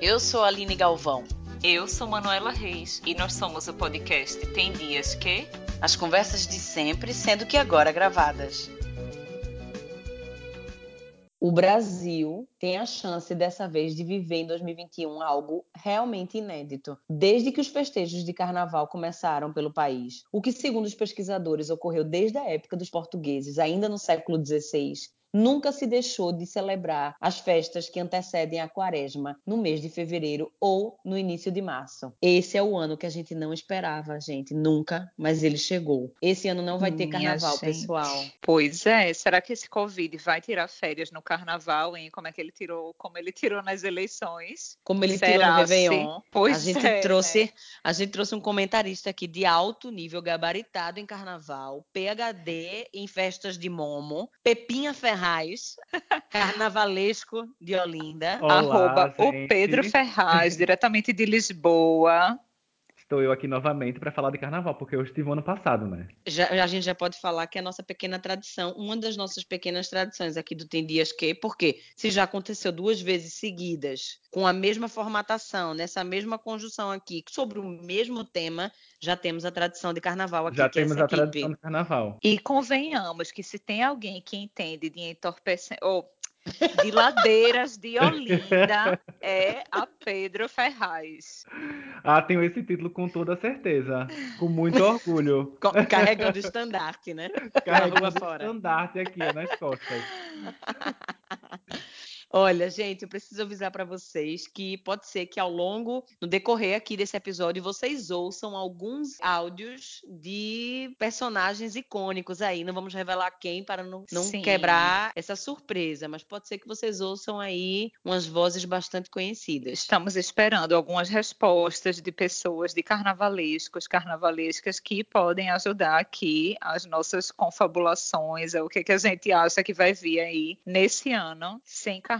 Eu sou a Aline Galvão. Eu sou Manuela Reis e nós somos o podcast Tem Dias Que. As conversas de sempre, sendo que agora gravadas. O Brasil tem a chance dessa vez de viver em 2021 algo realmente inédito, desde que os festejos de carnaval começaram pelo país. O que, segundo os pesquisadores, ocorreu desde a época dos portugueses, ainda no século XVI, Nunca se deixou de celebrar as festas que antecedem a quaresma, no mês de fevereiro ou no início de março. Esse é o ano que a gente não esperava, gente, nunca, mas ele chegou. Esse ano não vai ter Minha carnaval, gente. pessoal. Pois é, será que esse Covid vai tirar férias no carnaval, hein? Como é que ele tirou, como ele tirou nas eleições? Como ele Será tirou no Réveillon, Pois a gente é, trouxe, né? a gente trouxe um comentarista aqui de alto nível, gabaritado em carnaval, PhD em festas de Momo, Pepinha Ferraz, carnavalesco de Olinda. Olá, Arroba o gente. Pedro Ferraz, diretamente de Lisboa. Estou eu aqui novamente para falar de carnaval, porque eu estive ano passado, né? Já, a gente já pode falar que é a nossa pequena tradição, uma das nossas pequenas tradições aqui do Tem Dias Que, porque se já aconteceu duas vezes seguidas, com a mesma formatação, nessa mesma conjunção aqui, sobre o mesmo tema, já temos a tradição de carnaval aqui. Já que é temos essa a equipe. tradição do carnaval. E convenhamos que se tem alguém que entende de entorpecente, ou de ladeiras de Olinda, é a Pedro Ferraz. Ah, tenho esse título com toda certeza. Com muito orgulho. Carregando o estandarte, né? Carregando o estandarte aqui nas costas. Olha, gente, eu preciso avisar para vocês que pode ser que ao longo, no decorrer aqui desse episódio, vocês ouçam alguns áudios de personagens icônicos aí. Não vamos revelar quem para não, não quebrar essa surpresa, mas pode ser que vocês ouçam aí umas vozes bastante conhecidas. Estamos esperando algumas respostas de pessoas de carnavalescos, carnavalescas que podem ajudar aqui as nossas confabulações, é o que, que a gente acha que vai vir aí nesse ano sem carnaval,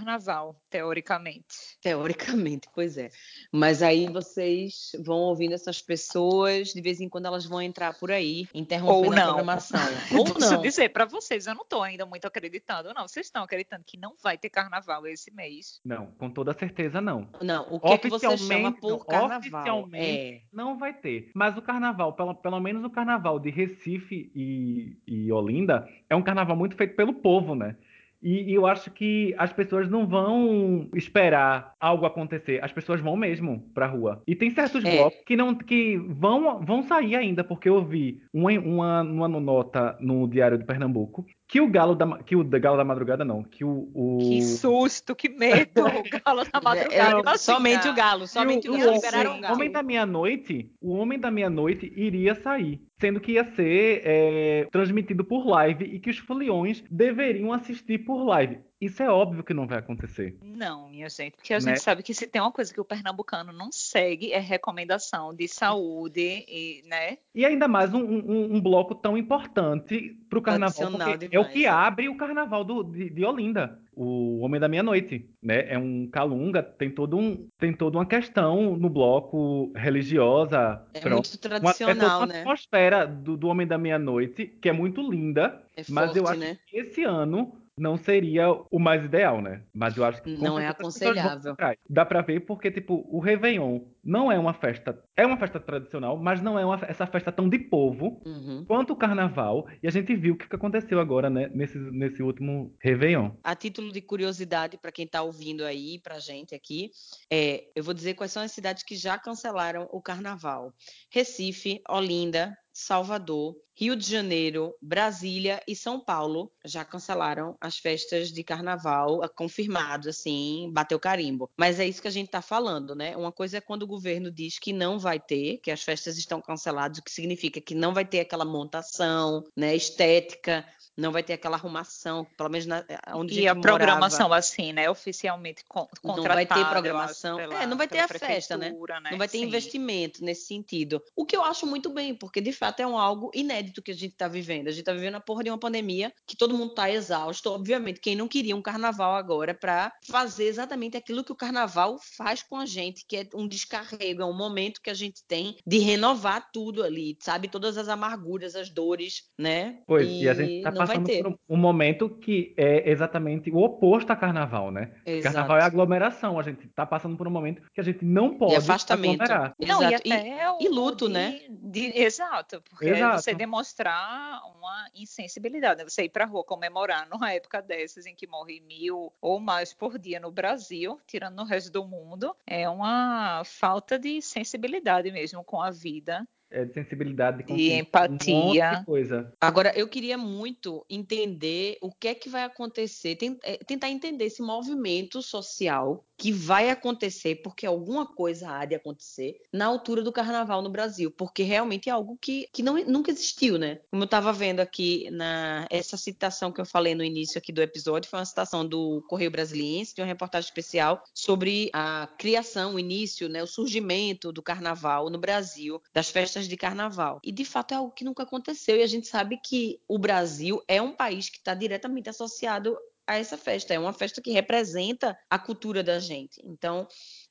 teoricamente. Teoricamente, pois é. Mas aí vocês vão ouvindo essas pessoas, de vez em quando elas vão entrar por aí, interrompendo Ou a não. programação. Ou Deixa eu não. dizer para vocês, eu não estou ainda muito acreditando, não. Vocês estão acreditando que não vai ter carnaval esse mês? Não, com toda certeza não. Não, o que, é que você chama Oficialmente, por não, carnaval? oficialmente. É. Não vai ter. Mas o carnaval, pelo, pelo menos o carnaval de Recife e, e Olinda, é um carnaval muito feito pelo povo, né? E, e eu acho que as pessoas não vão esperar algo acontecer. As pessoas vão mesmo pra rua. E tem certos É. blocos que não que vão, vão sair ainda, porque eu vi uma, uma, uma nota no Diário de Pernambuco que o Galo da, que o Galo da Madrugada não, que o, o... Que susto, que medo! O galo da madrugada. É, somente o galo, somente o, o, galo. o, Liberaram o. Homem da Meia-Noite, o Homem da Meia-Noite iria sair, sendo que ia ser é, transmitido por live e que os foliões deveriam assistir por live. Isso é óbvio que não vai acontecer. Não, minha gente, porque a Né? gente sabe que se tem uma coisa que o pernambucano não segue é recomendação de saúde e, né? E ainda mais um, um- um bloco tão importante para o carnaval, é o que abre o carnaval do- de, de Olinda, o Homem da Meia-Noite, né? É um calunga, tem todo um, tem toda uma questão no bloco religiosa. É pronto. muito Uma, é toda tradicional, uma né? atmosfera do, do Homem da Meia-Noite, que é muito linda, É mas eu forte, acho né? que esse ano não seria o mais ideal, né? Mas eu acho que Não é aconselhável. Dá pra ver porque, tipo, o Réveillon não é uma festa. É uma festa tradicional, mas não é uma, essa festa tão de povo Uhum. quanto o carnaval. E a gente viu o que que aconteceu agora, né? Nesse, nesse último Réveillon. A título de curiosidade para quem está ouvindo aí, para gente aqui, é, eu vou dizer quais são as cidades que já cancelaram o carnaval: Recife, Olinda, Salvador, Rio de Janeiro, Brasília e São Paulo já cancelaram as festas de carnaval, é confirmado, assim, bateu carimbo. Mas é isso que a gente está falando, né? Uma coisa é quando o governo diz que não vai ter, que as festas estão canceladas, o que significa que não vai ter aquela montação, né, estética, não vai ter aquela arrumação, pelo menos na, onde E a programação, morava. assim, né? Oficialmente con Não contratada. vai ter programação. pela- é, não vai ter a festa, né? né? Não vai ter Sim. investimento nesse sentido. O que eu acho muito bem, porque de fato é um algo inédito que a gente está vivendo. A gente está vivendo a porra de uma pandemia que todo mundo está exausto. Obviamente, quem não queria um carnaval agora para fazer exatamente aquilo que o carnaval faz com a gente, que é um descarrego, é um momento que a gente tem de renovar tudo ali, sabe? Todas as amarguras, as dores, né? Pois, e, a gente tá não passando por um momento que é exatamente o oposto a carnaval, né? Exato. Carnaval é aglomeração. A gente está passando por um momento que a gente não pode e afastamento. aglomerar. Não, Exato. e até e, e luto, de, né? De, exato, porque Exato. você demonstrar uma insensibilidade, né? Você ir para rua comemorar numa época dessas em que morre mil ou mais por dia no Brasil, tirando no resto do mundo, é uma falta de sensibilidade mesmo com a vida é, de sensibilidade, de, de empatia. Um coisa. Agora, eu queria muito entender o que é que vai acontecer, é, tentar entender esse movimento social que vai acontecer, porque alguma coisa há de acontecer na altura do carnaval no Brasil, porque realmente é algo que, que não, nunca existiu, né? Como eu estava vendo aqui na essa citação que eu falei no início aqui do episódio, foi uma citação do Correio Brasiliense, de uma reportagem especial sobre a criação, o início, né, o surgimento do carnaval no Brasil, das festas de carnaval. E de fato é algo que nunca aconteceu, e a gente sabe que o Brasil é um país que está diretamente associado a essa festa. É uma festa que representa a cultura da gente. Então,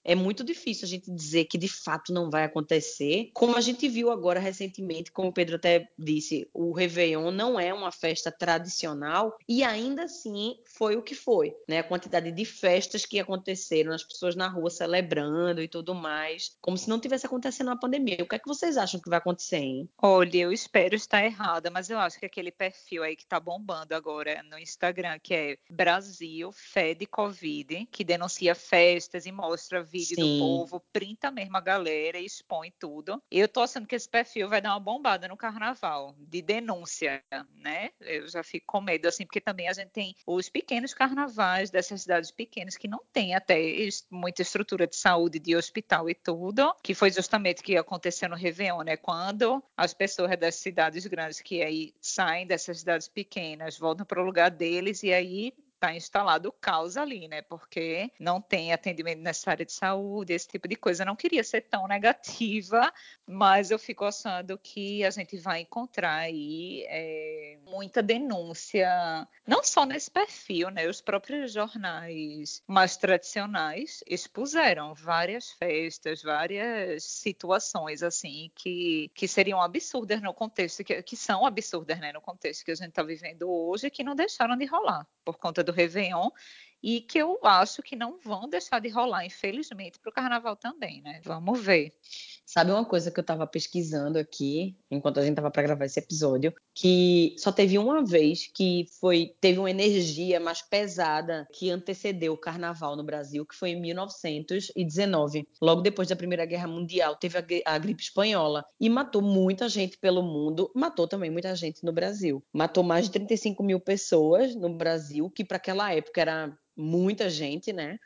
é muito difícil a gente dizer que de fato não vai acontecer. Como a gente viu agora recentemente, como o Pedro até disse, o Réveillon não é uma festa tradicional e ainda assim foi o que foi, né? A quantidade de festas que aconteceram, as pessoas na rua celebrando e tudo mais, como se não tivesse acontecendo uma pandemia. O que é que vocês acham que vai acontecer, hein? Olha, eu espero estar errada, mas eu acho que aquele perfil aí que tá bombando agora no Instagram, que é Brasil Fed Covid, que denuncia festas e mostra vídeo Sim. do povo, printa mesmo a galera e expõe tudo. Eu tô achando que esse perfil vai dar uma bombada no carnaval, de denúncia, né? Eu já fico com medo, assim, porque também a gente tem os pequenos carnavais dessas cidades pequenas que não tem até muita estrutura de saúde, de hospital e tudo, que foi justamente o que aconteceu no Réveillon, né? Quando as pessoas das cidades grandes que aí saem dessas cidades pequenas, voltam para o lugar deles e aí está instalado o caos ali, né? Porque não tem atendimento nessa área de saúde, esse tipo de coisa. Eu não queria ser tão negativa, mas eu fico achando que a gente vai encontrar aí é, muita denúncia, não só nesse perfil, né? Os próprios jornais mais tradicionais expuseram várias festas, várias situações assim que, que seriam absurdas no contexto, que, que são absurdas, né? No contexto que a gente está vivendo hoje, que não deixaram de rolar por conta do Réveillon e que eu acho que não vão deixar de rolar, infelizmente, para o carnaval também, né? Vamos ver. Sabe uma coisa que eu estava pesquisando aqui, enquanto a gente estava para gravar esse episódio, que só teve uma vez que foi teve uma energia mais pesada que antecedeu o carnaval no Brasil, que foi em 1919, logo depois da Primeira Guerra Mundial, teve a, a gripe espanhola e matou muita gente pelo mundo, matou também muita gente no Brasil. Matou mais de 35 mil pessoas no Brasil, que para aquela época era muita gente, né?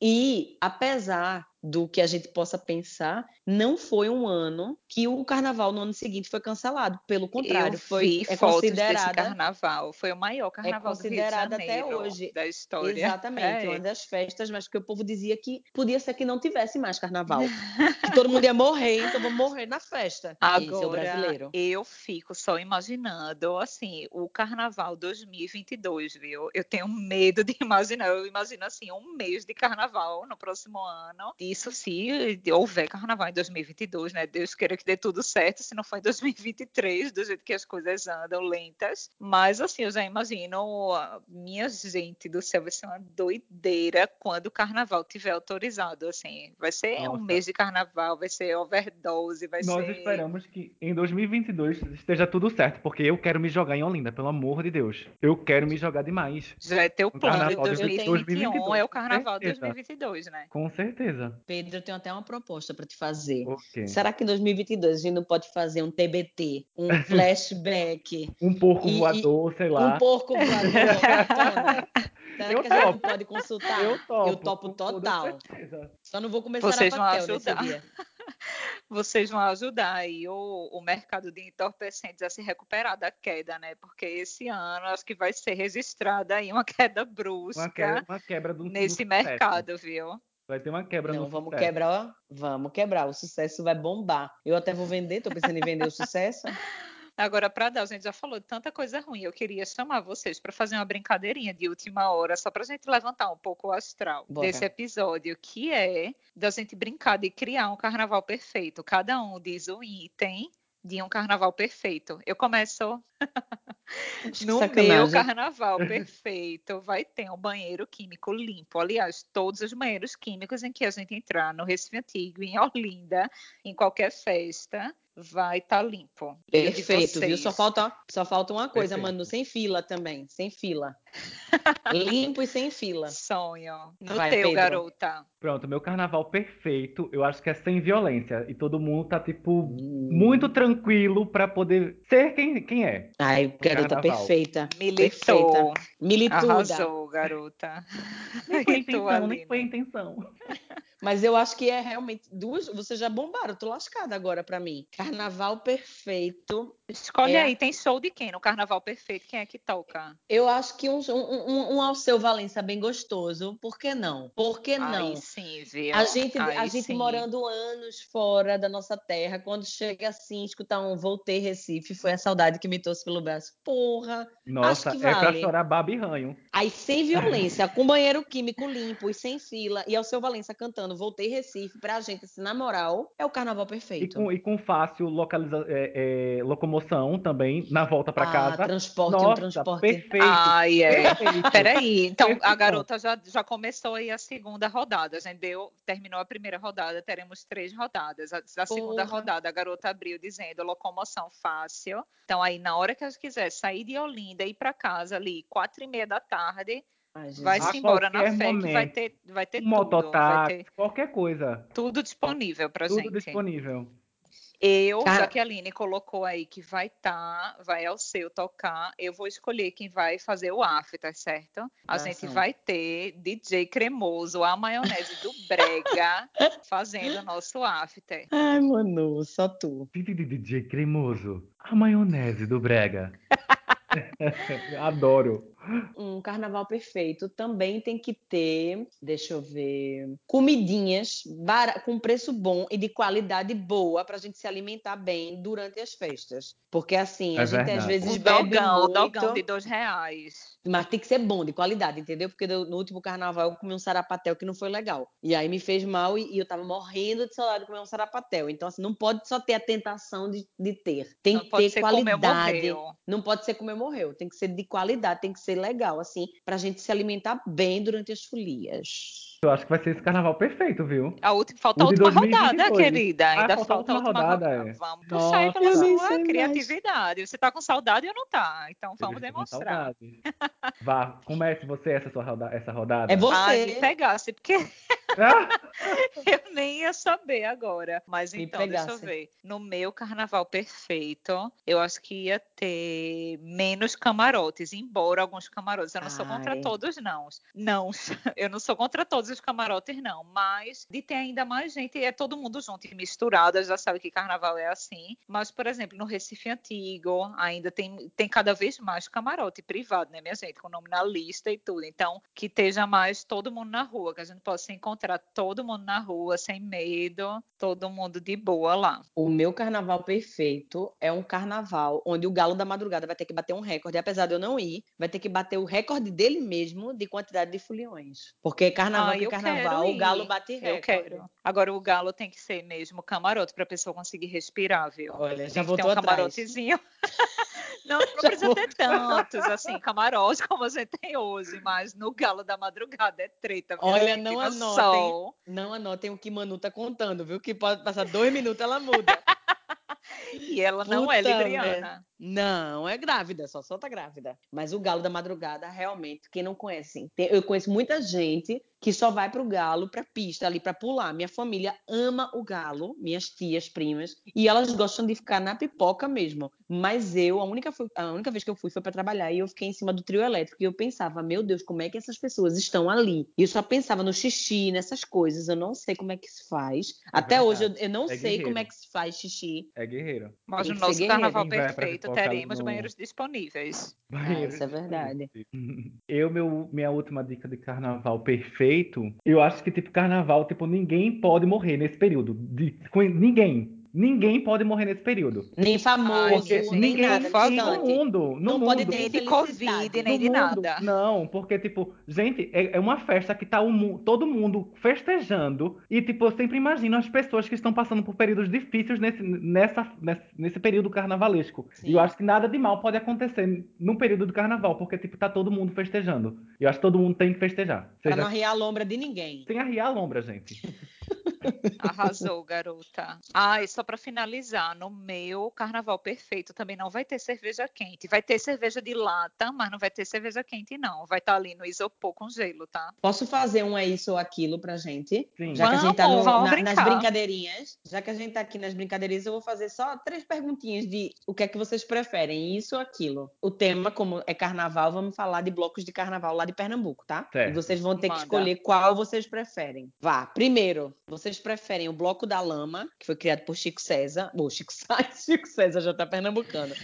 E apesar do que a gente possa pensar, não foi um ano que o carnaval no ano seguinte foi cancelado. Pelo contrário, foi é considerada carnaval, foi o maior carnaval é considerada até hoje da história. Exatamente, é. uma das festas, mas que o povo dizia que podia ser que não tivesse mais carnaval, que todo mundo ia morrer, então vamos morrer na festa. Agora, é brasileiro. Eu fico só imaginando assim, o carnaval 2022, viu? Eu tenho medo de imaginar, eu imagino assim, um mês de carnaval no próximo ano. De isso se houver carnaval em 2022, né? Deus queira que dê tudo certo, se não for em 2023, do jeito que as coisas andam lentas. Mas, assim, eu já imagino, minha gente do céu, vai ser uma doideira quando o carnaval tiver autorizado, assim. Vai ser Nossa. um mês de carnaval, vai ser overdose, vai Nós ser... Nós esperamos que em 2022 esteja tudo certo, porque eu quero me jogar em Olinda, pelo amor de Deus. Eu quero me jogar demais. Já é teu plano de 2021, 2022. é o carnaval de 2022, né? Com certeza. Pedro, eu tenho até uma proposta para te fazer. Okay. Será que em 2022 a gente não pode fazer um TBT, um flashback? um porco e, voador, e, sei lá. Um porco voador. Será eu que topo. a gente pode consultar? Eu topo. Eu topo total. Só não vou começar Vocês a papel vão ajudar. dia. Vocês vão ajudar aí o, o mercado de entorpecentes a se recuperar da queda, né? Porque esse ano acho que vai ser registrada aí uma queda brusca uma quebra, uma quebra do, nesse do mercado, viu? Vai ter uma quebra Não, no vamos sucesso. quebrar, ó. Vamos quebrar. O sucesso vai bombar. Eu até vou vender, tô pensando em vender o sucesso. Agora, para dar, a gente já falou de tanta coisa ruim. Eu queria chamar vocês para fazer uma brincadeirinha de última hora, só para a gente levantar um pouco o astral Bora. desse episódio, que é da gente brincar de criar um carnaval perfeito. Cada um diz um item de um carnaval perfeito. Eu começo no Sacanagem. meu carnaval perfeito. Vai ter um banheiro químico limpo. Aliás, todos os banheiros químicos em que a gente entrar no Recife Antigo, em Olinda, em qualquer festa, vai estar limpo. E o de Perfeito, viu? Só falta, só falta uma coisa, Perfeito. Manu, sem fila também, sem fila. Limpo e sem fila. Sonho. No Vai, teu, Pedro. garota. Pronto, meu carnaval perfeito, eu acho que é sem violência. E todo mundo tá, tipo, muito tranquilo pra poder ser quem, quem é. Ai, garota Carnaval. perfeita. Militou. Perfeita. Milituda. Arrasou, garota. Nem foi E intenção, nem foi intenção. Mas eu acho que é realmente duas. Vocês já bombaram, tô lascada agora pra mim. Carnaval perfeito. Escolhe É. aí, tem show de quem no Carnaval Perfeito? Quem é que toca? Eu acho que um, um, um, um Alceu Valença bem gostoso. Por que não? Por que não? Aí sim, viu? A gente, a gente sim. morando anos fora da nossa terra, quando chega assim, escutar um Voltei Recife, foi a saudade que me trouxe pelo braço. Porra! Nossa, que é pra vale. chorar baba e ranho. Aí sem violência, com banheiro químico limpo e sem fila, e Alceu Valença cantando Voltei Recife, pra gente, assim, na moral, é o carnaval E perfeito. com, e com fácil localiza, é, é, locomoção também, na volta pra ah, casa. transporte, um Nossa, transporte. perfeito. Ai, é. perfeito. Peraí, então a Perfeito. garota já, já começou aí a segunda rodada. A gente deu, terminou a primeira rodada, teremos três rodadas. A, a segunda rodada, a garota abriu dizendo locomoção fácil. Então, aí, na hora que ela quiser sair de Olinda e ir para casa ali, quatro e meia da tarde, vai-se A embora na qualquer fé que vai momento. ter, vai ter Um tudo. Vai mototáxi, ter qualquer coisa. tudo disponível pra Tudo gente. disponível. Eu, Cara- já que a Aline colocou aí que vai estar, vai ao seu tocar, eu vou escolher quem vai fazer o after, certo? A Ah, gente são. vai ter DJ Cremoso, a maionese do Brega, fazendo o nosso after. Ai, Manu, só tu. DJ cremoso. A maionese do Brega. Adoro. Um carnaval perfeito também tem que ter, deixa eu ver, comidinhas com preço bom e de qualidade boa para a gente se alimentar bem durante as festas. Porque assim, a É gente às verdade. vezes O bebe dogão, o muito, dogão de dois reais. mas tem que ser bom, de qualidade, entendeu? Porque no último carnaval eu comi um sarapatel que não foi legal. E aí me fez mal e, e eu tava morrendo de saudade de comer um sarapatel. Então assim, não pode só ter a tentação de, de ter. Tem Não que pode ter qualidade. morreu. Não pode ser comer morreu, tem que ser de qualidade, tem que ser legal, assim, pra gente se alimentar bem durante as folias. Eu acho que vai ser esse carnaval perfeito, viu? A última, falta a última 2022. rodada, querida. Ah, Ainda falta a falta a última rodada, rodada. é. Vamos puxar aí pela Nossa. Eu nem sua mais. criatividade. Você tá com saudade ou não tá? Então vamos demonstrar. Vá, comece você essa sua roda- essa rodada. É você. Ai, me pegasse, porque Ah, eu nem ia saber agora. Mas Me então, deixa eu pegasse. ver. No meu carnaval perfeito, eu acho que ia ter menos camarotes, embora alguns camarotes. Eu não sou contra Ai. todos, não. Não, eu não sou contra todos os camarotes, não. Mas de ter ainda mais gente, é todo mundo junto e misturado. Já sabe que carnaval é assim. Mas, por exemplo, no Recife Antigo, ainda tem, tem cada vez mais camarote privado, né, minha gente? Com nome na lista e tudo. Então, que esteja mais todo mundo na rua, que a gente possa encontrar todo mundo na rua, sem medo, todo mundo de boa lá. O meu carnaval perfeito é um carnaval onde o Galo da Madrugada vai ter que bater um recorde, apesar de eu não ir, vai ter que bater o recorde dele mesmo de quantidade de foliões. Porque carnaval Ah, que eu carnaval, quero o Galo bate Eu recorde. quero. Agora, o galo tem que ser mesmo camarote, para a pessoa conseguir respirar, viu? Olha, já Tem voltou um atrás. camarotezinho. Não, não precisa ter tantos, assim, camarotes como a gente tem hoje, mas no galo da madrugada é treta. minha Olha, não no anotem. sol. Não anotem o que Manu tá contando, viu? Que pode passar dois minutos, ela muda. E ela não é Puta libriana. Não, é grávida, só solta grávida. Mas o Galo da Madrugada, realmente, quem não conhece, tem- eu conheço muita gente que só vai pro Galo, pra pista ali, pra pular. Minha família ama o Galo, minhas tias, primas, e elas gostam de ficar na pipoca mesmo. Mas eu, a única, a única vez que eu fui foi pra trabalhar e eu fiquei em cima do trio elétrico e eu pensava, meu Deus, como é que essas pessoas estão ali? E eu só pensava no xixi, nessas coisas, eu não sei como é que se faz. Até hoje eu, verdade. eu não É sei guerreiro. como é que se faz xixi. é guerreiro. Mas ser nosso carnaval perfeito ali teremos no- banheiros disponíveis. Banheiro isso é verdade. Eu, meu, minha última dica de carnaval perfeito, eu acho que, tipo, carnaval, tipo, ninguém pode morrer nesse período. De, com- ninguém. Ninguém pode morrer nesse período. Nem famoso, Porque nem ninguém nada. por no mundo, no Não mundo, pode ter Nem de. Covid, nem de mundo, nada. Não, porque, tipo, gente, é, é uma festa que tá mu- todo mundo festejando. E, tipo, eu sempre imagino as pessoas que estão passando por períodos difíceis nesse, nessa, nesse, nesse período carnavalesco. Sim. E eu acho que nada de mal pode acontecer no período do carnaval, porque, tipo, tá todo mundo festejando. E eu acho que todo mundo tem que festejar. Pra Seja não arriar a lombra de ninguém. sem arriar a lombra, gente. Arrasou, garota. Ah, e só para finalizar, no meu carnaval perfeito também não vai ter cerveja quente. Vai ter cerveja de lata, mas não vai ter cerveja quente, não. Vai estar ali no isopor com gelo, tá? Posso fazer um é isso ou aquilo pra gente? Sim. Já que a gente tá Vamos, no- vamos na- nas brincadeirinhas, já que a gente tá aqui nas brincadeirinhas, eu vou fazer só três perguntinhas de o que é que vocês preferem, isso ou aquilo. O tema, como é carnaval, vamos falar de blocos de carnaval lá de Pernambuco, tá? Certo. E vocês vão ter Manda. que escolher qual vocês preferem. Vá, primeiro, vocês preferem o Bloco da Lama, que foi criado por Chico César. Bom, Chico Sainz, Chico César já tá pernambucano.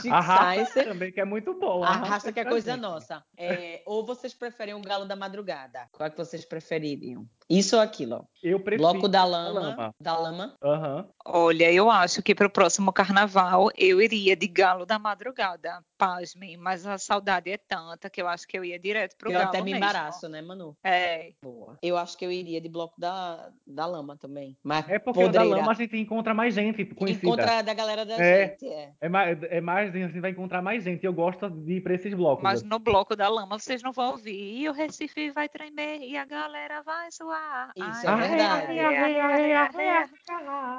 Chico A Sainz também, que é muito boa. Arrasta que é coisa nossa. É, ou vocês preferem o Galo da Madrugada? Qual é que vocês prefeririam? Isso ou aquilo? Eu prefiro Bloco da Lama. lama. Da Lama. Aham. Olha, eu acho que para o próximo carnaval eu iria de galo da madrugada. Pasmem, mas a saudade é tanta que eu acho que eu ia direto pro eu galo até me mesmo. embaraço, né, Manu? É, Boa. Eu acho que eu iria de Bloco da, da Lama também. Mas É porque o da podreira. lama a gente encontra mais gente conhecida. Encontra da galera da É. gente, é. É mais, é mais, a gente vai encontrar mais gente. Eu gosto de ir pra esses blocos. mas no bloco da lama vocês não vão ouvir. E o Recife vai tremer e a galera vai suar. Isso é verdade.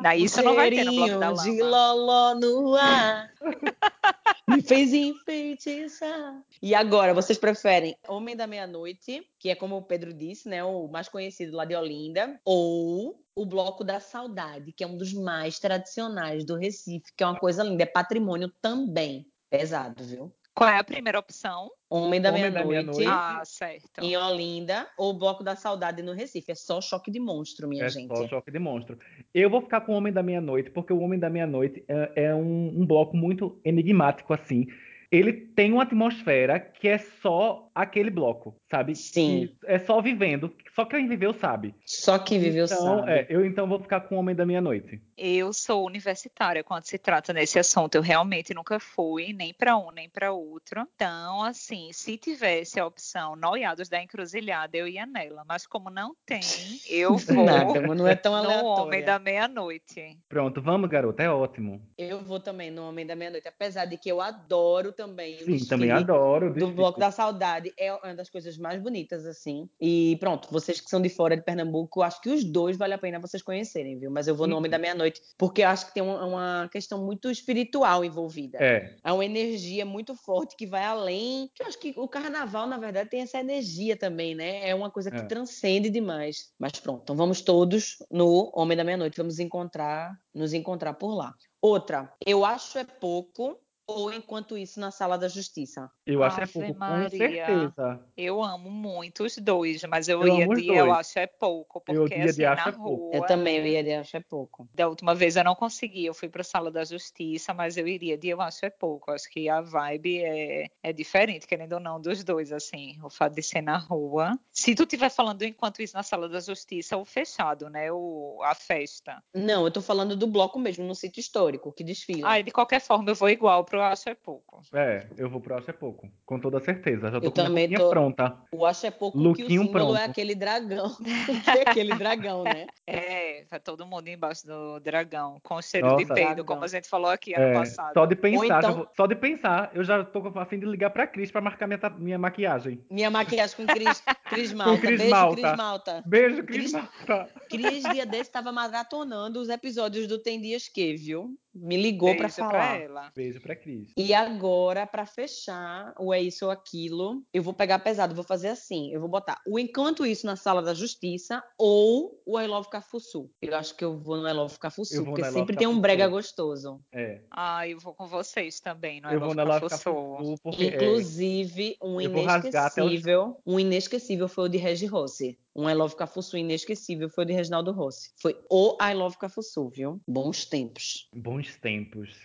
Daí isso não vai ter no bloco da de loló no ar. Me fez enfeitiçar. E agora, vocês preferem Homem da Meia-Noite, que é como o Pedro disse, né? O mais conhecido lá de Olinda, ou o Bloco da Saudade, que é um dos mais tradicionais do Recife, que é uma coisa linda, é patrimônio também. Pesado, viu? Qual é a primeira opção? Homem da Meia-Noite Meia-Noite. Ah, certo. em Olinda, ou Bloco da Saudade no Recife. É só choque de monstro, minha É gente. só choque de monstro. Eu vou ficar com o Homem da Meia-Noite, porque o Homem da Meia-Noite é, é um, um bloco muito enigmático, assim. Ele tem uma atmosfera que é só aquele bloco, sabe? Sim. Que é só vivendo. Só quem viveu sabe. Só quem viveu então, sabe. é, eu então vou ficar com o Homem da Meia-Noite. Eu sou universitária quando se trata nesse assunto. Eu realmente nunca fui nem para um nem para outro. Então, assim, se tivesse a opção Noiados da Encruzilhada, eu ia nela. Mas como não tem, eu vou Nada, mas não é tão no aleatório. Homem da Meia-Noite. Pronto, vamos, garota. É ótimo. Eu vou também no Homem da Meia-Noite, apesar de que eu adoro também Sim, também adoro. do. Bloco da Saudade. É uma das coisas mais bonitas, assim. E pronto, vocês que são de fora de Pernambuco, acho que os dois vale a pena vocês conhecerem, viu? Mas eu vou no Uhum. Homem da Meia-Noite, porque eu acho que tem uma, uma questão muito espiritual envolvida. É, É uma energia muito forte que vai além. Que eu acho que o carnaval, na verdade, tem essa energia também, né? É uma coisa que É. transcende demais. Mas pronto, então vamos todos no Homem da Meia-Noite. Vamos encontrar, nos encontrar por lá. Outra, eu acho é pouco, ou enquanto isso na Sala da Justiça. eu acho é Ave pouco, com Maria. certeza. Eu amo muito os dois, mas eu, Eu ia de eu dois. acho é pouco, Eu porque ia de assim, acho na é pouco. rua. Eu também, eu ia de acho é pouco. Da última vez eu não consegui, eu fui para a sala da justiça, mas eu iria de eu acho é pouco. Acho que a vibe é, é diferente, querendo ou não, dos dois, assim, o fato de ser na rua. Se tu estiver falando enquanto isso na sala da justiça, o fechado, né? O, a festa. Não, eu tô falando do bloco mesmo, no sítio histórico, que desfila. Ai, de qualquer forma, eu vou igual pro acho é pouco. É, eu vou pro Acho é pouco, com toda certeza. Já tô Eu com a também tô- pronta. O acho é pouco que o símbolo é pronto. aquele dragão. que é aquele dragão, né? É, vai todo mundo embaixo do dragão, com cheiro de Nossa. peido, Dragão. como a gente falou aqui ano É, passado. só de pensar, então- vou- só de pensar, eu já tô a fim de ligar pra Cris pra marcar minha, minha maquiagem. Minha maquiagem com Cris, Cris Malta. Cris Beijo, Malta. Cris Malta. Beijo, Cris Cris- Malta. Cris, dia desse, estava maratonando os episódios do Tem Dias Que, viu? Me ligou para Beijo falar. ela. Beijo pra Cris. E agora, para fechar o É Isso ou Aquilo, eu vou pegar pesado, vou fazer assim. Eu vou botar o Enquanto Isso na Sala da Justiça ou o I Love Cafuçu. Eu acho que eu vou no I Love Cafuçu, porque sempre tem um brega gostoso. É, Ah, eu vou com vocês também, não é? eu vou na Love. Cafuçu, porque é, Inclusive, um até inesquecível, um inesquecível foi o de Regi Rossi. Um I Love Cafuçu inesquecível foi o de Reginaldo Rossi. Foi o I Love Cafuçu, viu? Bons tempos. bons tempos.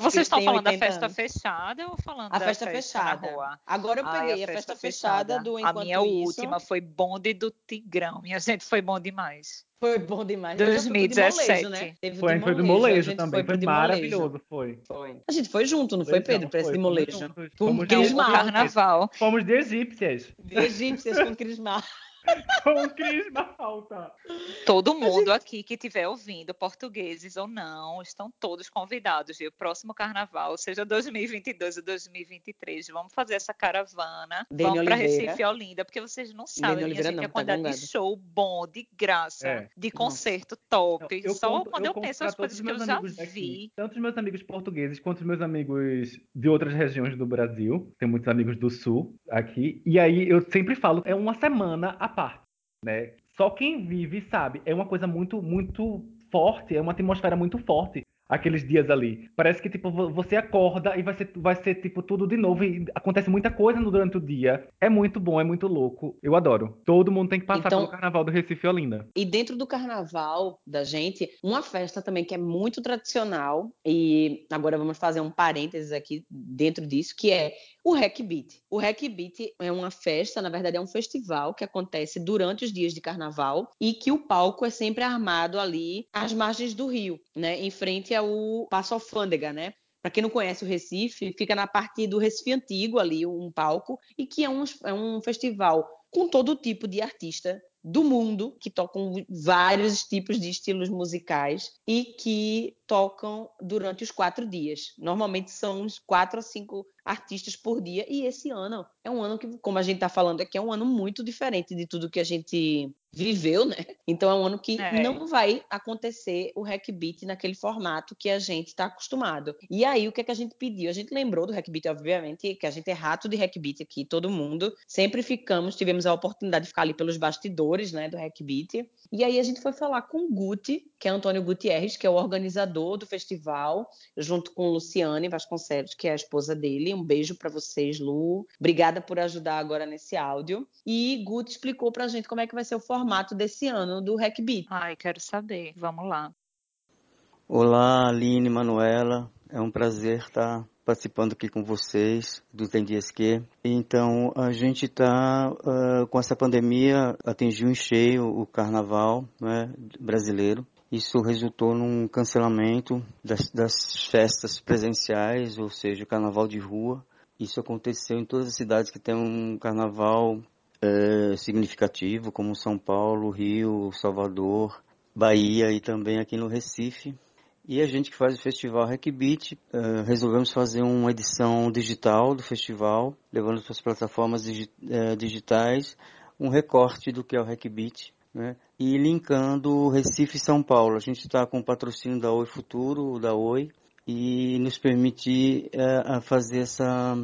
Vocês estão falando da 80 festa anos. fechada ou falando A da festa festa fechada. na rua? Agora eu Ai, peguei a festa, fechada, do A Enquanto minha Isso. última foi bonde do Tigrão. Minha gente, foi bom demais. Foi bom demais. 2017. Molejo, né? Teve foi, foi do molejo também. Foi, foi maravilhoso, foi. foi. A gente foi junto, não foi, Pedro, para esse de molejo? Com Crismar. Carnaval. Fomos de egípcias. De egípcias com Crismar. Com Cris Malta. Todo mundo gente... aqui que estiver ouvindo, portugueses ou não, estão todos convidados. E o próximo carnaval, seja 2022 ou 2023, vamos fazer essa caravana. Dene vamos para Recife Olinda, porque vocês não sabem, minha gente, não, a tá quantidade tá de show bom, de graça, é. de concerto top. Eu, eu Só conto, quando eu, eu penso as coisas que eu já vi. Daqui, tanto os meus amigos portugueses quanto os meus amigos de outras regiões do Brasil. Tem muitos amigos do Sul aqui. E aí eu sempre falo, é uma semana a parte, né? Só quem vive sabe, é uma coisa muito, muito forte, é uma atmosfera muito forte aqueles dias ali. Parece que, tipo, você acorda e vai ser, vai ser, tipo, tudo de novo. E acontece muita coisa durante o dia. É muito bom, é muito louco. Eu adoro. Todo mundo tem que passar então, pelo carnaval do Recife Olinda. E dentro do carnaval da gente, uma festa também que é muito tradicional, e agora vamos fazer um parênteses aqui dentro disso, que é o Hack Beat. O Hack Beat é uma festa, na verdade é um festival que acontece durante os dias de carnaval e que o palco é sempre armado ali às margens do rio, né, em frente ao Passo Alfândega, né? Para quem não conhece o Recife, fica na parte do Recife Antigo ali, um palco, e que é um, é um festival com todo tipo de artista do mundo que tocam vários tipos de estilos musicais e que tocam durante os quatro dias. Normalmente são uns quatro a cinco artistas por dia e esse ano é um ano que, como a gente está falando aqui, é um ano muito diferente de tudo que a gente viveu, né? Então é um ano que é. não vai acontecer o Hack Beat naquele formato que a gente está acostumado. E aí o que, é que a gente pediu? A gente lembrou do Hack Beat, obviamente, que a gente é rato de Hack Beat aqui, todo mundo. Sempre ficamos, tivemos a oportunidade de ficar ali pelos bastidores, né, do Hack Beat. E aí a gente foi falar com o Guti, que é Antônio Gutierrez, que é o organizador do festival, junto com Luciane Vasconcelos, que é a esposa dele. Um beijo para vocês, Lu. Obrigada por ajudar agora nesse áudio. E Guti explicou para a gente como é que vai ser o formato desse ano do Hack Beat. Ai, quero saber. Vamos lá. Olá, Aline, Manuela. É um prazer estar participando aqui com vocês do Tem Dias Que. Então, a gente está, uh, com essa pandemia, atingiu em cheio o carnaval né, brasileiro. Isso resultou num cancelamento das, das festas presenciais, ou seja, o carnaval de rua. Isso aconteceu em todas as cidades que têm um carnaval é, significativo, como São Paulo, Rio, Salvador, Bahia e também aqui no Recife. E a gente que faz o festival Hackbeat, uh, resolvemos fazer uma edição digital do festival, levando para as plataformas digi uh, digitais um recorte do que é o Hackbeat, né? E linkando Recife e São Paulo. A gente está com o patrocínio da Oi Futuro, da Oi, e nos permitir uh, fazer essa,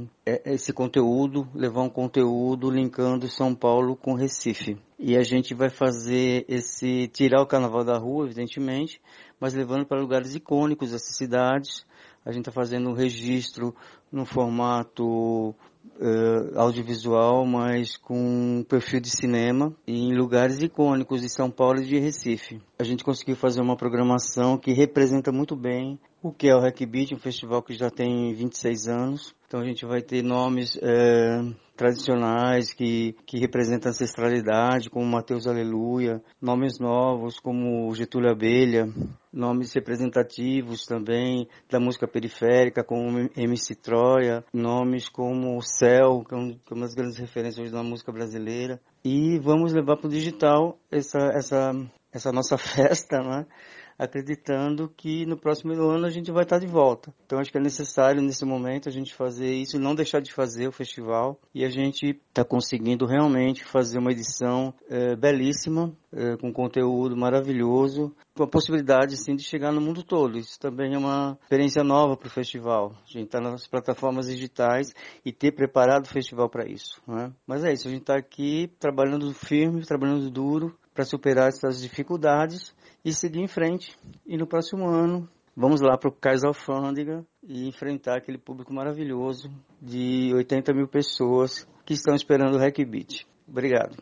esse conteúdo, levar um conteúdo linkando São Paulo com Recife. E a gente vai fazer esse, tirar o carnaval da rua, evidentemente, mas levando para lugares icônicos dessas cidades. A gente está fazendo um registro no formato uh, audiovisual, mas com perfil de cinema, em lugares icônicos de São Paulo e de Recife. A gente conseguiu fazer uma programação que representa muito bem o que é o Hack Beat, um festival que já tem 26 anos. Então a gente vai ter nomes é, tradicionais que, que representam a ancestralidade, como Mateus Aleluia, nomes novos como Getúlio Abelha, nomes representativos também da música periférica, como MC Troia, nomes como Céu, que é, uma das grandes referências da música brasileira. E vamos levar para o digital essa, essa, essa nossa festa, né? Acreditando que no próximo ano a gente vai estar de volta. Então acho que é necessário nesse momento a gente fazer isso e não deixar de fazer o festival e a gente está conseguindo realmente fazer uma edição é, belíssima, é, com conteúdo maravilhoso, com a possibilidade sim de chegar no mundo todo. Isso também é uma experiência nova para o festival. A gente está nas plataformas digitais e ter preparado o festival para isso. Né? Mas é isso, a gente está aqui trabalhando firme, trabalhando duro para superar essas dificuldades e seguir em frente. E no próximo ano, vamos lá para o Cais Alfândega e enfrentar aquele público maravilhoso de 80 mil pessoas que estão esperando o Hack Beat. Obrigado.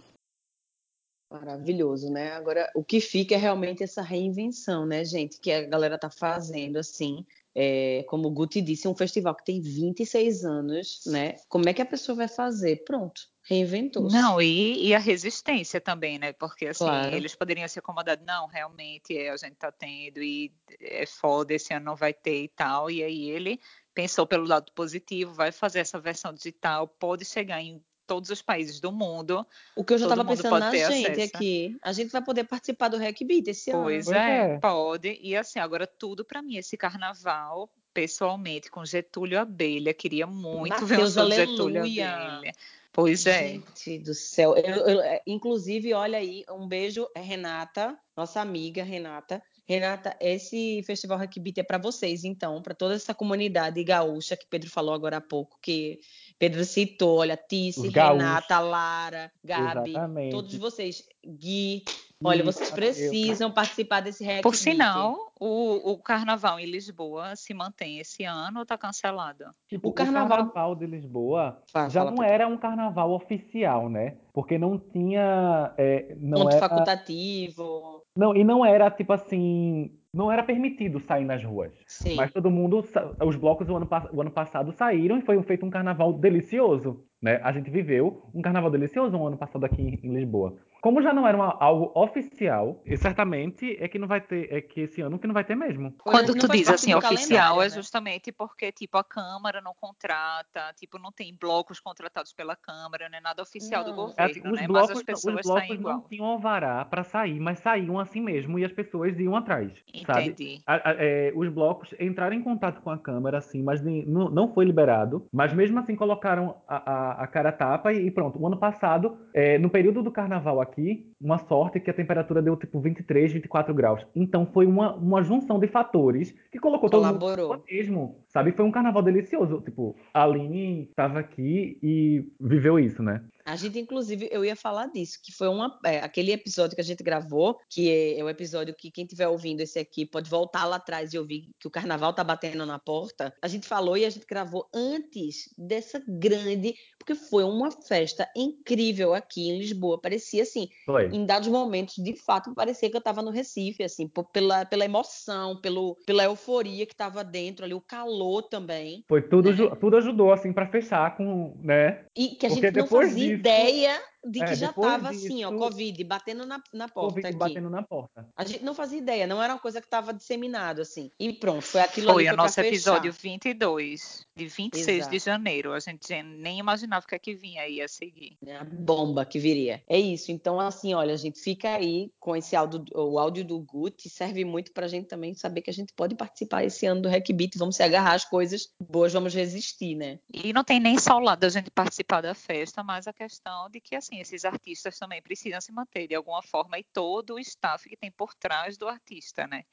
Maravilhoso, né? Agora, o que fica é realmente essa reinvenção, né, gente, que a galera tá fazendo, assim, é, como o Guti disse, um festival que tem 26 anos, né? Como é que a pessoa vai fazer? Pronto, reinventou. -se. Não, e, e, a resistência também, né? Porque assim, Claro. eles poderiam se acomodar, não, realmente é, a gente tá tendo e é foda, esse ano não vai ter e tal. E aí ele pensou pelo lado positivo, vai fazer essa versão digital, pode chegar em todos os países do mundo. O que eu já estava pensando na gente acesso. aqui. A gente vai poder participar do Hack Beat esse Pois ano. Pois é, é. pode. E assim, agora tudo para mim, esse carnaval, pessoalmente, com Getúlio Abelha, queria muito ver um Mateus, show de Getúlio. Abelha. Pois é. Gente do céu. Eu- eu- é, inclusive, olha aí, um beijo, é Renata, nossa amiga Renata. Renata, esse Festival Hack Beat é para vocês, então, para toda essa comunidade gaúcha que Pedro falou agora há pouco, que Pedro citou, olha, Tice. Renata, Lara, Gabi, Exatamente. todos vocês, Gui, olha, vocês precisam participar desse Hack Por sinal, o, o carnaval em Lisboa se mantém esse ano ou está cancelado? Tipo, O carnaval- o carnaval de Lisboa Fala, já fala, não era um carnaval oficial, né? Porque não tinha. é, não Ponto era, facultativo. não, e não era tipo assim. Não era permitido sair nas ruas. Sim. Mas todo mundo, os blocos do ano, o ano passado saíram e foi feito um carnaval delicioso, né? A gente viveu um carnaval delicioso um ano passado aqui em, em Lisboa. Como já não era uma- algo oficial, e certamente é que não vai ter, é que esse ano que não vai ter mesmo. Quando Não tu diz assim, do oficial, é né? justamente porque, tipo, a Câmara não contrata, tipo, não tem blocos contratados pela Câmara, não é nada oficial do Não. É governo, assim, os né? blocos, Mas as os pessoas blocos saem não igual. tinham alvará para sair, mas saíam assim mesmo e as pessoas iam atrás, sabe? Entendi. A- a- é, os blocos entraram em contato com a Câmara, assim, mas nem- não, não foi liberado. Mas mesmo assim colocaram a, a- a cara tapa e, e pronto. O ano passado, é, no período do carnaval aqui, uma sorte que a temperatura deu tipo 23, 24 graus. Então foi uma, uma junção de fatores que colocou todo mundo Colaborou. mesmo, sabe? Foi um carnaval delicioso. Tipo, a Aline estava aqui e viveu isso, né? A gente, inclusive, eu ia falar disso, que foi uma, é, aquele episódio que a gente gravou, que é, é o episódio que quem estiver ouvindo esse aqui pode voltar lá atrás e ouvir que o carnaval tá batendo na porta. A gente falou e a gente gravou antes dessa grande, porque foi uma festa incrível aqui em Lisboa. Parecia assim, Foi. em dados momentos, de fato, parecia que eu estava no Recife, assim, pela, pela emoção, pelo, pela euforia que estava dentro ali, o calor também. Foi tudo, né? tudo ajudou, assim, para fechar com, né? E que a Porque gente não depois fazia disso- ideia de que é, já estava assim, ó, Covid, batendo na, na porta Covid aqui. batendo na porta. A gente não fazia ideia, não era uma coisa que estava disseminado, assim. E pronto, foi aquilo Foi ali o nosso fechar. episódio 22, de 26 de Exato. janeiro. A gente nem imaginava o que é que vinha aí a seguir. a bomba que viria. É isso. Então, assim, olha, a gente fica aí com esse áudio, o áudio do Guti, serve muito pra gente também saber que a gente pode participar esse ano do Hackbeat, vamos se agarrar às coisas boas, vamos resistir, né? E não tem nem só o lado da gente participar da festa, mas a questão de que assim esses artistas também precisam se manter de alguma forma e todo o staff que tem por trás do artista, né?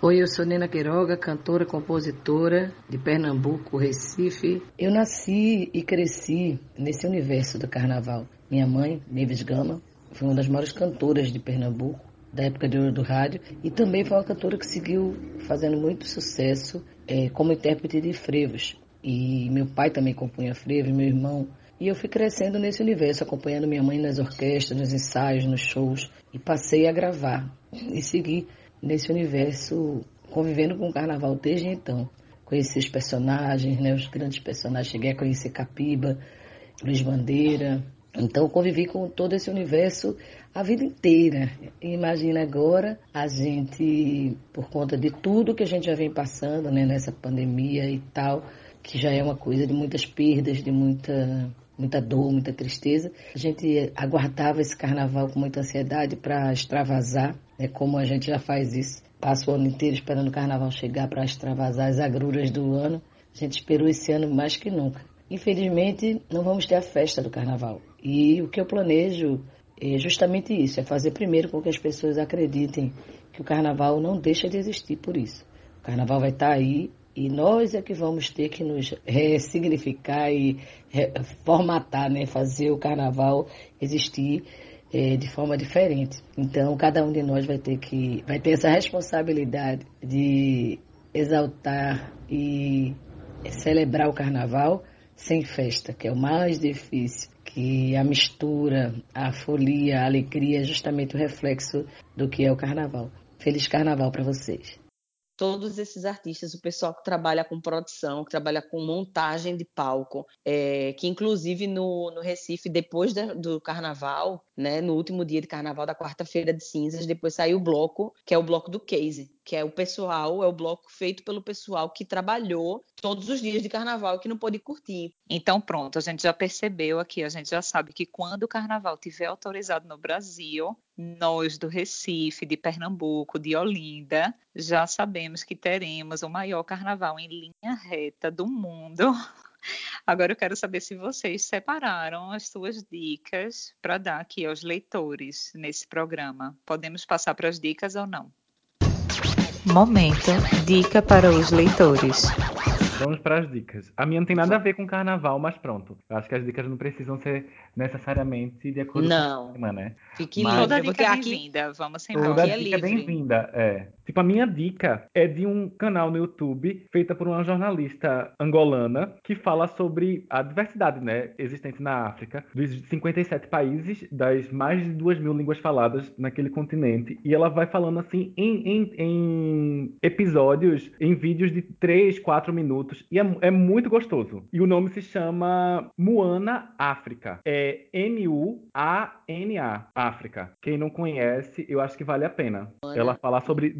Oi, eu sou Nena Queiroga, cantora, compositora de Pernambuco, Recife. Eu nasci e cresci nesse universo do carnaval. Minha mãe, Neves Gama, foi uma das maiores cantoras de Pernambuco, da época de ouro do rádio, e também foi uma cantora que seguiu fazendo muito sucesso eh, como intérprete de frevos. E meu pai também compunha frevos, meu irmão. E eu fui crescendo nesse universo, acompanhando minha mãe nas orquestras, nos ensaios, nos shows, e passei a gravar e seguir nesse universo, convivendo com o carnaval desde então. Conheci os personagens, né, os grandes personagens. Cheguei a conhecer Capiba, Luiz Bandeira. Então, convivi com todo esse universo a vida inteira. E imagina agora a gente, por conta de tudo que a gente já vem passando né, nessa pandemia e tal, que já é uma coisa de muitas perdas, de muita muita dor, muita tristeza. A gente aguardava esse carnaval com muita ansiedade para extravasar, né, como a gente já faz isso. Passa o ano inteiro esperando o carnaval chegar para extravasar as agruras do ano. A gente esperou esse ano mais que nunca. Infelizmente, não vamos ter a festa do carnaval. E o que eu planejo é justamente isso: é fazer primeiro com que as pessoas acreditem que o carnaval não deixa de existir por isso. O carnaval vai estar aí e nós é que vamos ter que nos ressignificar e formatar, né? fazer o carnaval existir é, de forma diferente. Então, cada um de nós vai ter que vai ter essa responsabilidade de exaltar e celebrar o carnaval sem festa, que é o mais difícil, que a mistura, a folia, a alegria é justamente o reflexo do que é o carnaval. Feliz carnaval para vocês. Todos esses artistas, o pessoal que trabalha com produção, que trabalha com montagem de palco, é, que inclusive no, no Recife, depois da, do carnaval, né, no último dia de carnaval, da quarta-feira de cinzas, depois saiu o bloco, que é o bloco do Case, que é o pessoal, é o bloco feito pelo pessoal que trabalhou todos os dias de carnaval e que não pôde curtir. Então, pronto, a gente já percebeu aqui, a gente já sabe que quando o carnaval tiver autorizado no Brasil, nós do Recife, de Pernambuco, de Olinda, já sabemos que teremos o maior carnaval em linha reta do mundo. Agora eu quero saber se vocês separaram as suas dicas para dar aqui aos leitores nesse programa. Podemos passar para as dicas ou não? Momento Dica para os leitores. Vamos para as dicas. A minha não tem nada a ver com carnaval, mas pronto. Eu acho que as dicas não precisam ser necessariamente de acordo não. com o tema, né? Fique mas... Toda dica é bem-vinda. Vamos embora. Toda é dica é bem-vinda, é. Tipo, a minha dica é de um canal no YouTube feita por uma jornalista angolana que fala sobre a diversidade, né, existente na África, dos 57 países, das mais de 2 mil línguas faladas naquele continente. E ela vai falando assim em, em, em episódios, em vídeos de 3, 4 minutos. E é, é muito gostoso. E o nome se chama Moana África. É M-U-A-N-A, África. Quem não conhece, eu acho que vale a pena. Ela fala sobre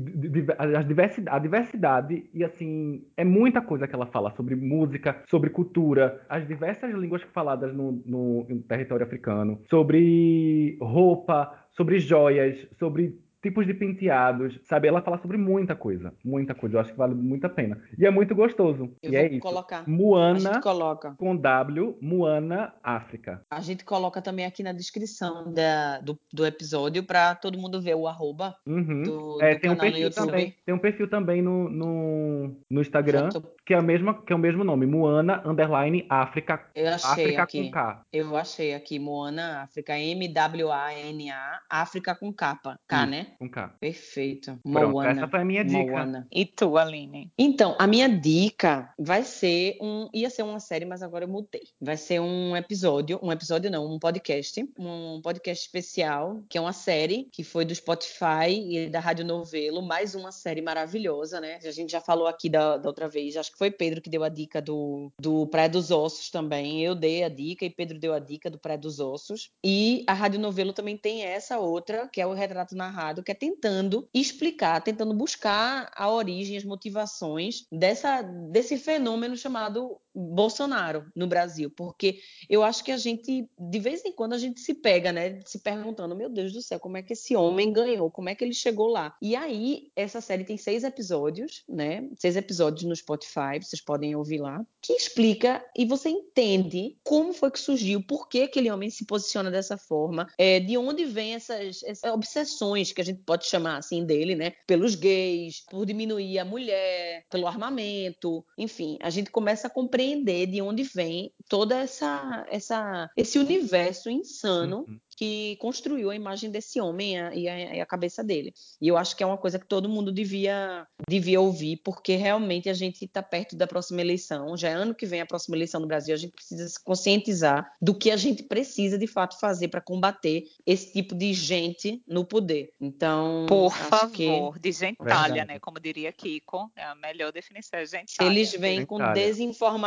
a diversidade, a diversidade e assim é muita coisa que ela fala sobre música, sobre cultura, as diversas línguas faladas no, no, no território africano, sobre roupa, sobre joias, sobre tipos de penteados, sabe? Ela fala sobre muita coisa, muita coisa. Eu acho que vale muito a pena. E é muito gostoso. Eu e vou é isso. colocar. Moana coloca. com W, Moana África. A gente coloca também aqui na descrição da, do, do episódio para todo mundo ver o arroba uhum. do, é, do tem canal um perfil. Também, tem um perfil também no, no, no Instagram, que é, a mesma, que é o mesmo nome, Moana Underline África. Eu achei África aqui. com K. Eu achei aqui, Moana África, M-W-A-N-A, África com capa. K, Isso. né? Com K. Perfeito. Pronto, Moana. essa foi a minha dica. Moana. E tu, Aline? Então, a minha dica vai ser um. Ia ser uma série, mas agora eu mudei. Vai ser um episódio, um episódio não, um podcast. Um podcast especial, que é uma série que foi do Spotify e da Rádio Novelo, mais uma série maravilhosa, né? A gente já falou aqui da, da outra vez, acho que foi Pedro que deu a dica do, do Praia dos Ossos também. Eu dei a dica e Pedro deu a dica do Praia dos Ossos. E a Rádio Novelo também tem essa outra, que é o Retrato Narrado, que é tentando explicar, tentando buscar a origem, as motivações dessa, desse fenômeno chamado Bolsonaro no Brasil, porque eu acho que a gente, de vez em quando, a gente se pega, né, se perguntando, meu Deus do céu, como é que esse homem ganhou, como é que ele chegou lá? E aí, essa série tem seis episódios, né, seis episódios no Spotify, vocês podem ouvir lá, que explica e você entende como foi que surgiu, por que aquele homem se posiciona dessa forma, é, de onde vem essas, essas obsessões que a gente pode chamar assim dele, né, pelos gays, por diminuir a mulher, pelo armamento, enfim, a gente começa a compreender compreender de onde vem toda essa, essa esse universo insano Uhum. que construiu a imagem desse homem e a, e a cabeça dele. E eu acho que é uma coisa que todo mundo devia, devia ouvir, porque realmente a gente está perto da próxima eleição. Já é ano que vem a próxima eleição no Brasil, a gente precisa se conscientizar do que a gente precisa de fato fazer para combater esse tipo de gente no poder. Então, Por acho favor, que de gentalha, Verdade. né? Como diria Kiko, é a melhor definição, é gentalha. eles vêm com Itália.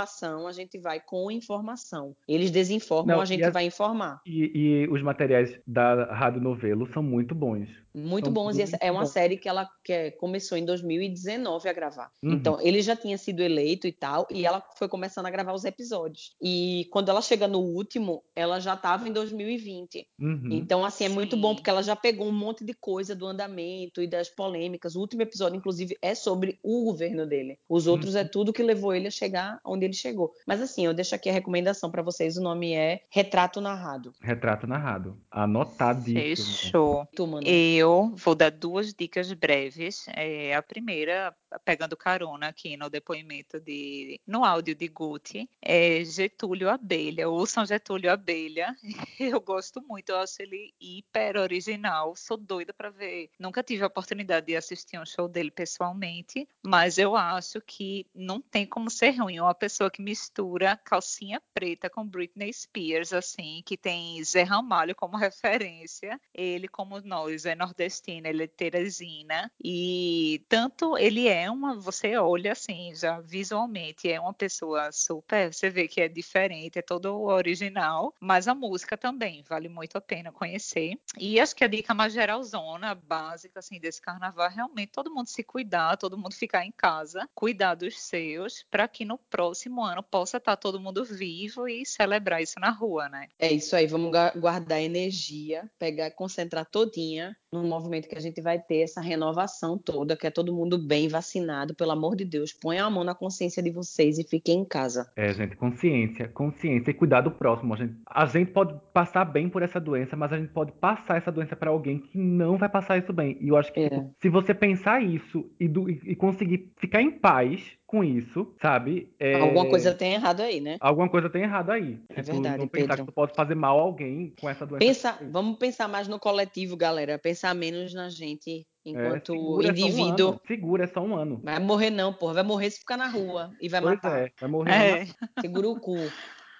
Desinformação, a gente vai com informação. Eles desinformam, Não, a gente e a- vai informar. E, e os materiais da Rádio Novelo são muito bons. Muito São bons. E essa muito é uma bons. série que ela que é, começou em 2019 a gravar. Uhum. Então, ele já tinha sido eleito e tal, e ela foi começando a gravar os episódios. E quando ela chega no último, ela já estava em 2020. Uhum. Então, assim, é muito Sim. bom, porque ela já pegou um monte de coisa do andamento e das polêmicas. O último episódio, inclusive, é sobre o governo dele. Os outros é tudo que levou ele a chegar onde ele chegou. Mas, assim, eu deixo aqui a recomendação para vocês. O nome é Retrato Narrado. Retrato narrado. Anotadíssimo. Fechou. Tu? Eu vou dar duas dicas breves. É, a primeira, pegando carona aqui no depoimento de, no áudio de Guti, é Getúlio Abelha, ouçam Getúlio Abelha. Eu gosto muito, eu acho ele hiper original. Sou doida para ver. Nunca tive a oportunidade de assistir um show dele pessoalmente, mas eu acho que não tem como ser ruim. Uma pessoa que mistura calcinha preta com Britney Spears, assim, que tem Zé Ramalho como referência. Ele, como nós, é nordestino, ele é teresina. E tanto ele é é uma, você olha assim, já visualmente, é uma pessoa super, você vê que é diferente, é todo original, mas a música também vale muito a pena conhecer. E acho que a dica mais geralzona, básica, assim, desse carnaval é realmente todo mundo se cuidar, todo mundo ficar em casa, cuidar dos seus, para que no próximo ano possa estar tá todo mundo vivo e celebrar isso na rua, né? É isso aí, vamos guardar energia, pegar, concentrar todinha no movimento que a gente vai ter essa renovação toda, que é todo mundo bem vacinado, pelo amor de Deus, ponha a mão na consciência de vocês e fiquem em casa. É, gente, consciência, consciência e cuidar do próximo. A gente, a gente pode passar bem por essa doença, mas a gente pode passar essa doença para alguém que não vai passar isso bem. E eu acho que é. se você pensar isso e, do, e conseguir ficar em paz com isso, sabe? É... Alguma coisa tem errado aí, né? Alguma coisa tem errado aí. É tipo, verdade, não pensar Pedro. que tu pode fazer mal a alguém com essa doença. Pensa, vamos pensar mais no coletivo, galera. Pensar menos na gente enquanto é, segura indivíduo. É um segura, é só um ano. Vai morrer não, porra. Vai morrer se ficar na rua e vai pois matar. É, vai morrer. É. Segura o cu.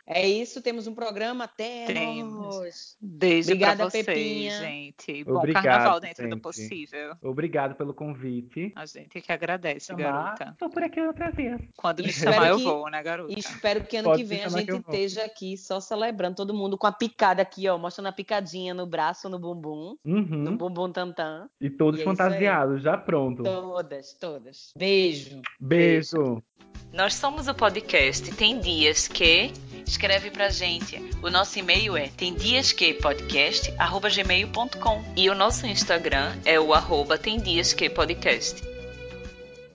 É isso, temos um programa até temos. Beijo Obrigada, pra vocês, Pepinha. gente. Bom Obrigado, carnaval dentro gente. do possível. Obrigado pelo convite. A gente que agradece, chamar, garota. Estou por aqui outra vez. Quando me chamar, eu vou, né, garota? Espero que ano Pode que vem a gente esteja aqui só celebrando todo mundo com a picada aqui, ó, mostrando a picadinha no braço, no bumbum, uhum. no bumbum tantã. E todos e é fantasiados, já pronto. Todas, todas. Beijo. Beijo. Beijo. Nós somos o podcast Tem Dias Que. Escreve pra gente. O nosso e-mail é temdiasquepodcast.gmail.com E o nosso Instagram é o arroba temdiasquepodcast.